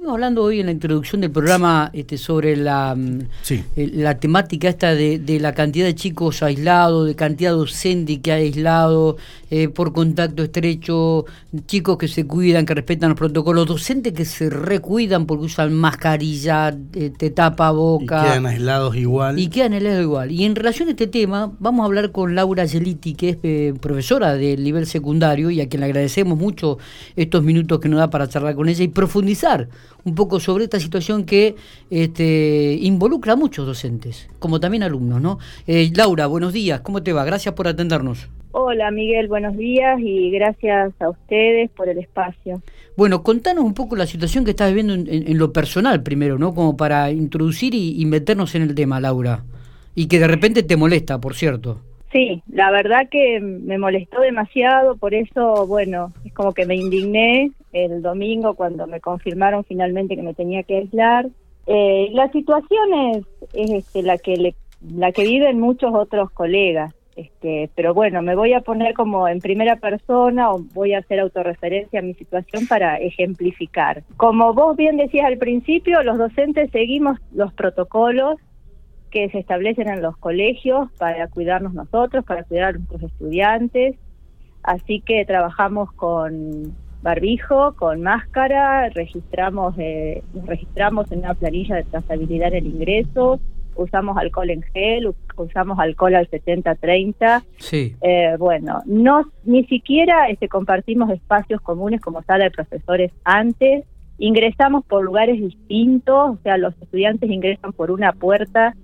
Estuvimos hablando hoy en la introducción del programa este, sobre la, mm, eh, la temática esta de, la cantidad de chicos aislados, de cantidad docente que ha aislado eh, por contacto estrecho, chicos que se cuidan, que respetan los protocolos, docentes que se recuidan porque usan mascarilla, eh, te tapa boca. Y quedan aislados igual. Y quedan aislados igual. Y en relación a este tema, vamos a hablar con Laura Geliti, que es profesora del nivel secundario y a quien le agradecemos mucho estos minutos que nos da para charlar con ella y profundizar un poco sobre esta situación que este, involucra a muchos docentes, como también alumnos, ¿no? Eh, Laura, buenos días, ¿cómo te va? Gracias por atendernos. Hola Miguel, buenos días y gracias a ustedes por el espacio. Bueno, contanos un poco la situación que estás viviendo en, lo personal primero, ¿no? Como para introducir y meternos en el tema, Laura. Y que de repente te molesta, por cierto. Sí, la verdad que me molestó demasiado, por eso, bueno, es como que me indigné el domingo cuando me confirmaron finalmente que me tenía que aislar. Eh, la situación es, este, la que la que viven muchos otros colegas, este, pero bueno, me voy a poner como en primera persona o voy a hacer autorreferencia a mi situación para ejemplificar. Como vos bien decías al principio, los docentes seguimos los protocolos que se establecen en los colegios para cuidarnos nosotros, para cuidar a nuestros estudiantes. Así que trabajamos con barbijo, con máscara, registramos, eh, registramos en una planilla de trazabilidad en el ingreso, usamos alcohol en gel, usamos alcohol al 70-30. Sí. Eh, bueno, no, ni siquiera este, compartimos espacios comunes como sala de profesores antes. Ingresamos por lugares distintos, o sea, los estudiantes ingresan por una puerta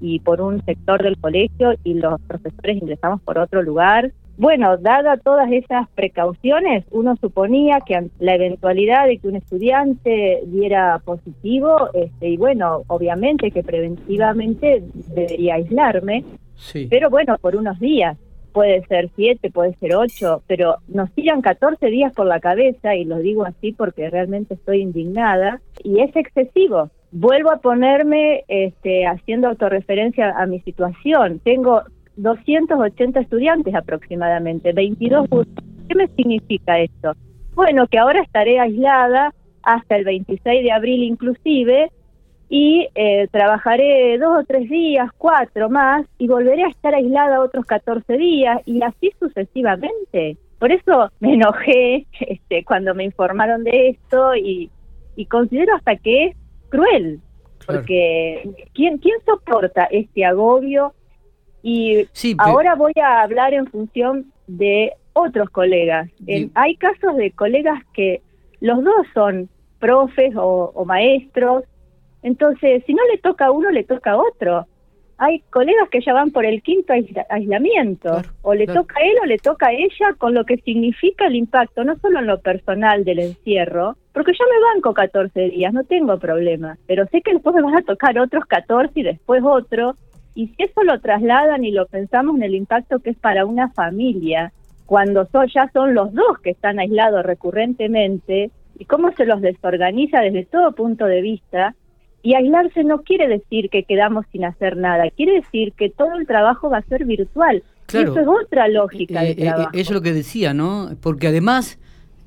y por un sector del colegio y los profesores ingresamos por otro lugar. Bueno, dada todas esas precauciones, uno suponía que la eventualidad de que un estudiante diera positivo, este, y bueno, obviamente que preventivamente debería aislarme, sí. pero bueno, por unos días, puede ser siete, puede ser ocho, pero nos tiran 14 días por la cabeza, y lo digo así porque realmente estoy indignada, y es excesivo vuelvo a ponerme este, haciendo autorreferencia a mi situación. Tengo 280 estudiantes aproximadamente, 22 ¿Qué me significa esto? Bueno, que ahora estaré aislada hasta el 26 de abril inclusive y eh, trabajaré dos o tres días, cuatro más y volveré a estar aislada otros 14 días y así sucesivamente. Por eso me enojé este, cuando me informaron de esto y, y considero hasta que es cruel, porque ¿quién, ¿quién soporta este agobio? Y ahora voy a hablar en función de otros colegas. hay casos de colegas que los dos son profes o maestros, entonces si no le toca a uno, le toca a otro. Hay colegas que ya van por el quinto aislamiento, o le toca a él o le toca a ella, con lo que significa el impacto, no solo en lo personal del encierro, porque yo me banco 14 días, no tengo problema, pero sé que después me van a tocar otros 14 y después otro, y si eso lo trasladan y lo pensamos en el impacto que es para una familia, cuando son, ya son los dos que están aislados recurrentemente, y cómo se los desorganiza desde todo punto de vista, y aislarse no quiere decir que quedamos sin hacer nada, quiere decir que todo el trabajo va a ser virtual. Claro. Eso es otra lógica de eh, eh, trabajo. eso es lo que decía, ¿no? Porque además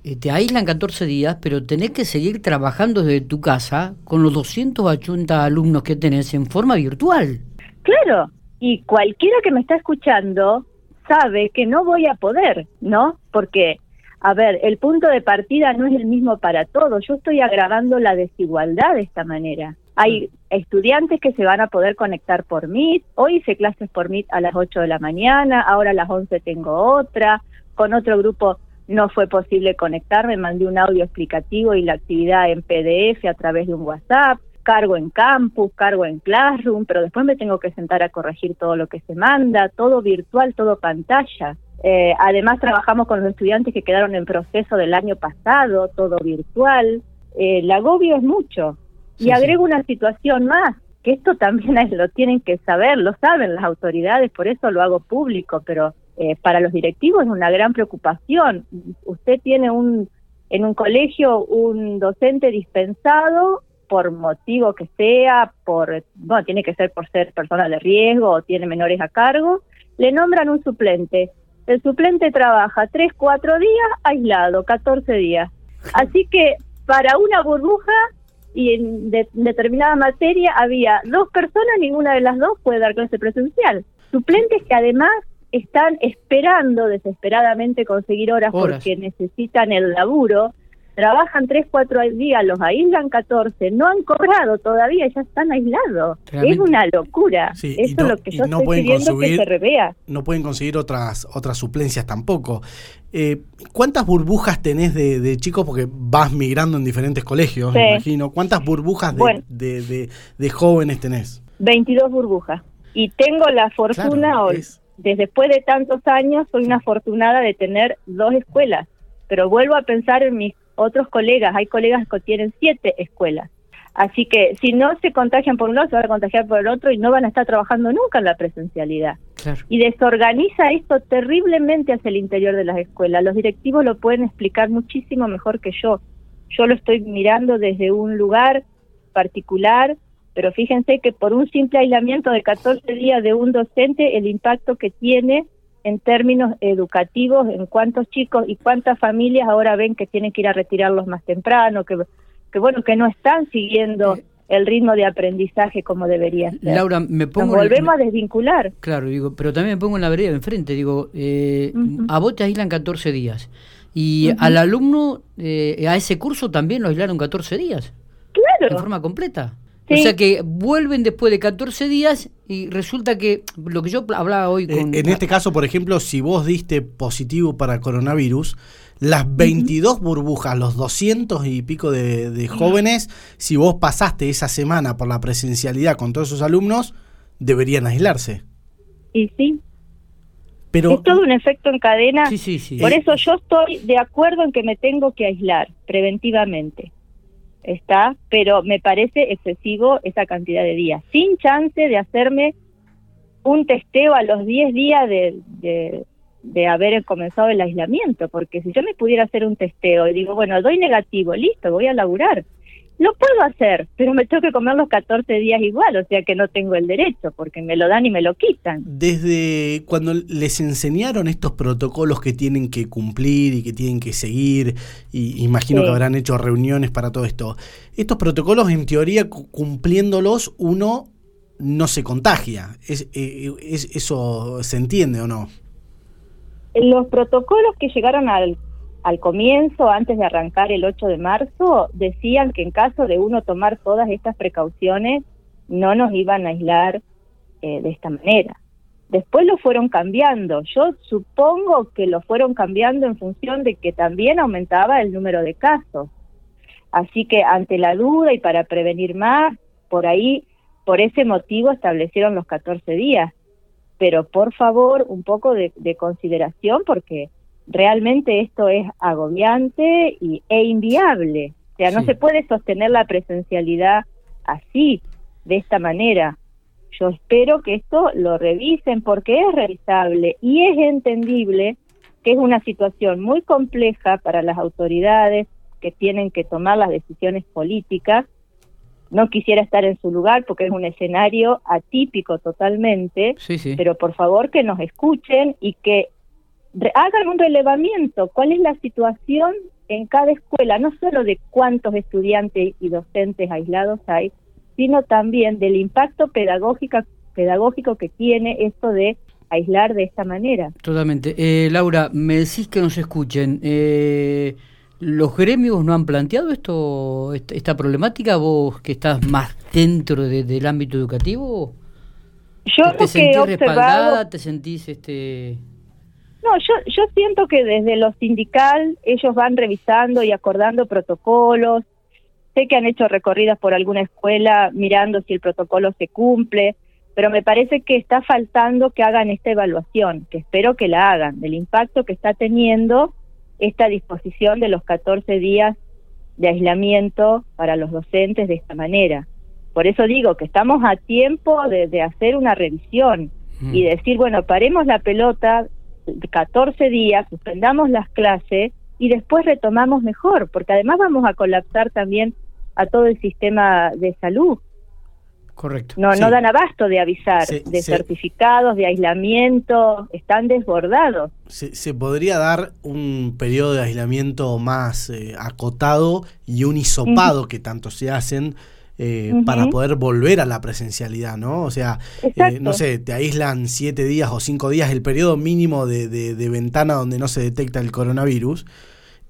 eh, te aíslan 14 días, pero tenés que seguir trabajando desde tu casa con los 280 alumnos que tenés en forma virtual. Claro, y cualquiera que me está escuchando sabe que no voy a poder, ¿no? Porque a ver, el punto de partida no es el mismo para todos. Yo estoy agravando la desigualdad de esta manera. Hay estudiantes que se van a poder conectar por Meet. Hoy hice clases por Meet a las 8 de la mañana, ahora a las 11 tengo otra. Con otro grupo no fue posible conectarme, mandé un audio explicativo y la actividad en PDF a través de un WhatsApp. Cargo en campus, cargo en Classroom, pero después me tengo que sentar a corregir todo lo que se manda, todo virtual, todo pantalla. Eh, además trabajamos con los estudiantes que quedaron en proceso del año pasado, todo virtual. Eh, el agobio es mucho, y agrego una situación más, que esto también lo tienen que saber, lo saben las autoridades, por eso lo hago público, pero eh, para los directivos es una gran preocupación. Usted tiene un en un colegio un docente dispensado por motivo que sea, por bueno, tiene que ser por ser persona de riesgo o tiene menores a cargo, le nombran un suplente. El suplente trabaja 3, 4 días aislado, 14 días. Así que para una burbuja y en, determinada materia había dos personas, ninguna de las dos puede dar clase presencial. Suplentes que además están esperando desesperadamente conseguir horas, porque necesitan el laburo, trabajan tres, cuatro días, los aíslan 14, no han cobrado todavía, ya están aislados. es una locura. Eso es lo que yo estoy pidiendo que se revea. No pueden conseguir otras, otras suplencias tampoco. Eh, ¿Cuántas burbujas tenés de, chicos? Porque vas migrando en diferentes colegios, me imagino. ¿Cuántas burbujas de, de, jóvenes tenés? 22 burbujas. Y tengo la fortuna hoy, desde después de tantos años, soy una afortunada de tener dos escuelas. Pero vuelvo a pensar en mis otros colegas, hay colegas que tienen siete escuelas. Así que si no se contagian por uno, se van a contagiar por el otro y no van a estar trabajando nunca en la presencialidad. Y desorganiza esto terriblemente hacia el interior de las escuelas. Los directivos lo pueden explicar muchísimo mejor que yo. Yo lo estoy mirando desde un lugar particular, pero fíjense que por un simple aislamiento de 14 días de un docente, el impacto que tiene en términos educativos, en cuántos chicos y cuántas familias ahora ven que tienen que ir a retirarlos más temprano, que, que bueno, que no están siguiendo eh, el ritmo de aprendizaje como debería ser. Laura, me pongo... Nos volvemos a desvincular. Claro, digo, pero también me pongo en la vereda de enfrente, digo, eh, a vos te aislan 14 días y al alumno, eh, a ese curso también lo aislaron 14 días. Claro. De forma completa. O sea que vuelven después de 14 días y resulta que lo que yo hablaba hoy eh, con... en este caso, por ejemplo, si vos diste positivo para coronavirus, las 22 burbujas, los 200 y pico de, jóvenes, si vos pasaste esa semana por la presencialidad con todos esos alumnos, deberían aislarse. Y sí. Pero, es todo un efecto en cadena. Sí, sí, sí. Por eso yo estoy de acuerdo en que me tengo que aislar preventivamente está, pero me parece excesivo esa cantidad de días, sin chance de hacerme un testeo a los 10 días de, de, haber comenzado el aislamiento, porque si yo me pudiera hacer un testeo y digo, bueno, doy negativo, listo, voy a laburar, lo puedo hacer, pero me tengo que comer los 14 días igual, o sea que no tengo el derecho, porque me lo dan y me lo quitan. Desde cuando les enseñaron estos protocolos que tienen que cumplir y que tienen que seguir, y imagino que habrán hecho reuniones para todo esto, estos protocolos en teoría cumpliéndolos uno no se contagia. ¿Es, eh, es, ¿Eso se entiende o no? Los protocolos que llegaron al al comienzo, antes de arrancar el 8 de marzo, decían que en caso de uno tomar todas estas precauciones, no nos iban a aislar eh, de esta manera. Después lo fueron cambiando. Yo supongo que lo fueron cambiando en función de que también aumentaba el número de casos. Así que ante la duda y para prevenir más, por ahí, por ese motivo establecieron los 14 días. Pero por favor, un poco de consideración porque realmente esto es agobiante y, e inviable. O sea, no se puede sostener la presencialidad así, de esta manera. Yo espero que esto lo revisen porque es revisable y es entendible que es una situación muy compleja para las autoridades que tienen que tomar las decisiones políticas. No quisiera estar en su lugar porque es un escenario atípico totalmente, pero por favor que nos escuchen y que hagan un relevamiento, cuál es la situación en cada escuela, no solo de cuántos estudiantes y docentes aislados hay, sino también del impacto pedagógico, pedagógico que tiene esto de aislar de esta manera. Totalmente. Eh, Laura, me decís que nos escuchen. Eh, ¿Los gremios no han planteado esto, esta, problemática? ¿Vos que estás más dentro del ámbito educativo? Yo ¿Te sentís respaldada? ¿Te sentís este, no, yo, yo siento que desde lo sindical ellos van revisando y acordando protocolos. Sé que han hecho recorridas por alguna escuela mirando si el protocolo se cumple, pero me parece que está faltando que hagan esta evaluación, que espero que la hagan, del impacto que está teniendo esta disposición de los 14 días de aislamiento para los docentes de esta manera. Por eso digo que estamos a tiempo de, de hacer una revisión y decir, bueno, paremos la pelota, 14 días, suspendamos las clases y después retomamos mejor, porque además vamos a colapsar también a todo el sistema de salud. Correcto. No, Sí. no dan abasto de avisar, Se- de se- certificados, de aislamiento, están desbordados. Se, se podría dar un periodo de aislamiento más eh, acotado y un hisopado que tanto se hacen eh, para poder volver a la presencialidad, ¿no? O sea, eh, no sé, te aíslan siete días o cinco días, el periodo mínimo de, de- de ventana donde no se detecta el coronavirus,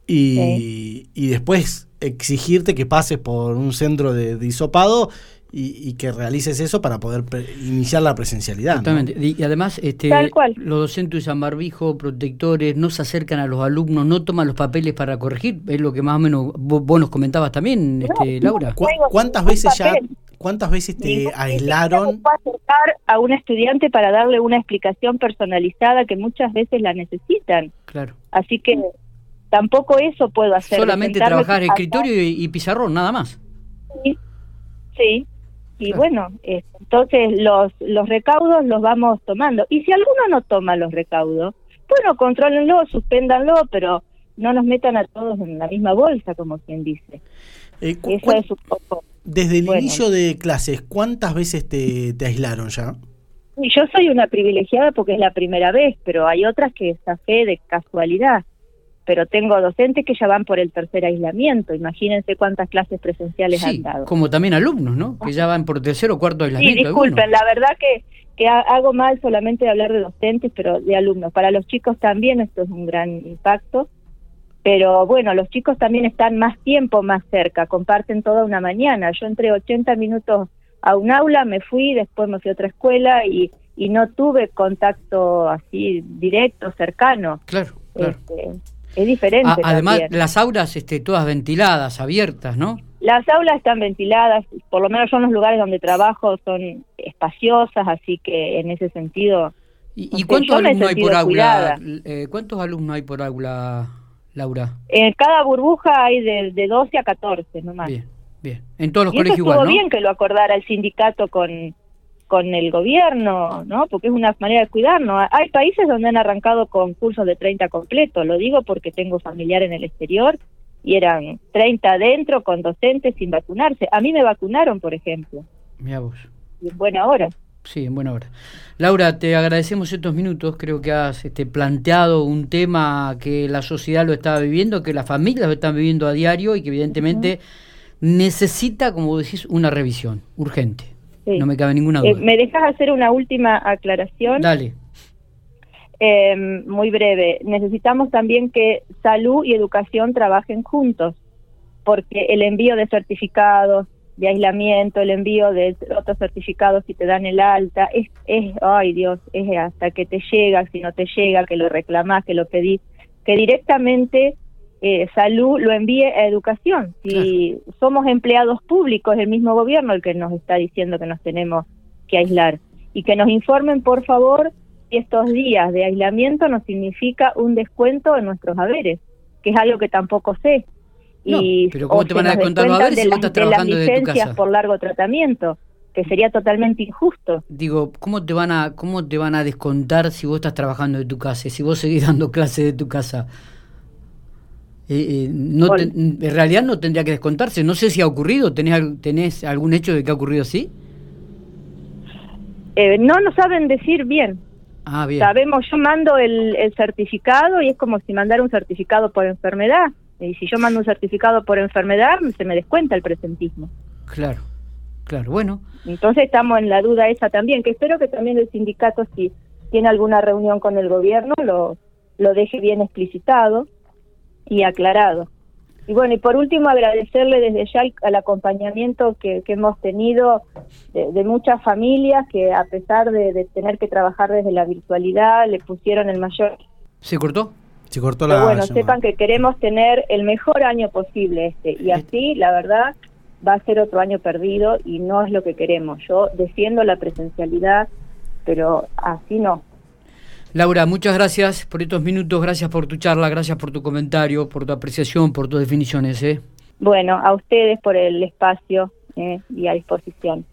y, y después exigirte que pases por un centro de, de hisopado y, y que realices eso para poder pre- iniciar la presencialidad. ¿no? Totalmente. Y y además, este, Tal cual. los docentes usan barbijo, protectores, no se acercan a los alumnos, no toman los papeles para corregir. Es lo que más o menos vos, vos nos comentabas también, este, Laura. ¿Cu- Tengo ¿Cuántas veces ya, cuántas veces te Ningún aislaron? No puedo acercar a un estudiante para darle una explicación personalizada que muchas veces la necesitan. Claro. Así que tampoco eso puedo hacer. Solamente trabajar escritorio y, y pizarrón, nada más. Sí, sí. Y bueno, eh, entonces los, los recaudos los vamos tomando. Y si alguno no toma los recaudos, bueno, contrólenlo, suspéndanlo, pero no nos metan a todos en la misma bolsa, como quien dice. Eh, Eso es un poco... desde el bueno. inicio de clases, ¿cuántas veces te, te aislaron ya? Yo soy una privilegiada porque es la primera vez, pero hay otras que es a fe de casualidad. Pero tengo docentes que ya van por el tercer aislamiento. Imagínense cuántas clases presenciales Sí, han dado. como también alumnos, ¿no? Que ya van por tercero o cuarto Sí, aislamiento. disculpen, algunos. la verdad que, que ha- hago mal solamente de hablar de docentes, pero de alumnos. Para los chicos también esto es un gran impacto. Pero bueno, los chicos también están más tiempo más cerca, comparten toda una mañana. Yo entré 80 minutos a un aula, me fui, después me fui a otra escuela y, y no tuve contacto así directo, cercano. Claro, claro. Este, es diferente. Ah, además, también. las aulas este, todas ventiladas, abiertas, ¿no? Las aulas están ventiladas, por lo menos yo en los lugares donde trabajo son espaciosas, así que en ese sentido ¿Y, No y sé, cuántos alumnos hay por aula? Eh, ¿Cuántos alumnos hay por aula, Laura? En cada burbuja hay de, de 12 a 14 nomás. Bien, bien. En todos los y eso colegios estuvo igual, ¿no? bien que lo acordara el sindicato con, con el gobierno, ¿no? Porque es una manera de cuidarnos. Hay países donde han arrancado con cursos de 30 completos, lo digo porque tengo familiar en el exterior y eran 30 adentro con docentes sin vacunarse. A mí me vacunaron, por ejemplo, Mirá vos. y en buena hora. Sí, en buena hora. Laura, te agradecemos estos minutos. Creo que has este, planteado un tema que la sociedad lo está viviendo, que las familias lo están viviendo a diario y que evidentemente necesita, como decís, una revisión urgente. Sí. No me cabe ninguna Eh, duda. ¿Me dejas hacer una última aclaración? Dale. Eh, muy breve. Necesitamos también que salud y educación trabajen juntos, porque el envío de certificados de aislamiento, el envío de otros certificados si te dan el alta, es, es ay Dios, es hasta que te llega, si no te llega, que lo reclamás, que lo pedís, que directamente eh, salud lo envíe a educación. Si somos empleados públicos, el mismo gobierno el que nos está diciendo que nos tenemos que aislar. Y que nos informen, por favor, si estos días de aislamiento nos significa un descuento en nuestros haberes, que es algo que tampoco sé. No, y pero ¿cómo te van a descontar los haberes de si vos las- estás de las trabajando desde tu licencias casa? por largo tratamiento, que sería totalmente injusto. Digo, ¿cómo te van a cómo te van a descontar si vos estás trabajando de tu casa, si vos seguís dando clases de tu casa? Eh, eh, no te- en realidad no tendría que descontarse. No sé si ha ocurrido. ¿Tenés, tenés algún hecho de que ha ocurrido así? Eh, no nos saben decir bien. Ah, bien. Sabemos, yo mando el, el certificado y es como si mandara un certificado por enfermedad. Y si yo mando un certificado por enfermedad, se me descuenta el presentismo. Claro, claro. Bueno, Entonces estamos en la duda esa también, que espero que también el sindicato, si tiene alguna reunión con el gobierno, lo, lo deje bien explicitado y aclarado. Y bueno, y por último agradecerle desde ya el, al acompañamiento que, que hemos tenido de, de muchas familias que a pesar de, de tener que trabajar desde la virtualidad, le pusieron el mayor... ¿se cortó? Se cortó la Pero bueno, llamada. sepan que queremos tener el mejor año posible este, y así, la verdad, va a ser otro año perdido y no es lo que queremos. Yo defiendo la presencialidad, pero así no. Laura, muchas gracias por estos minutos, gracias por tu charla, gracias por tu comentario, por tu apreciación, por tus definiciones. ¿eh? Bueno, a ustedes por el espacio eh, y a disposición.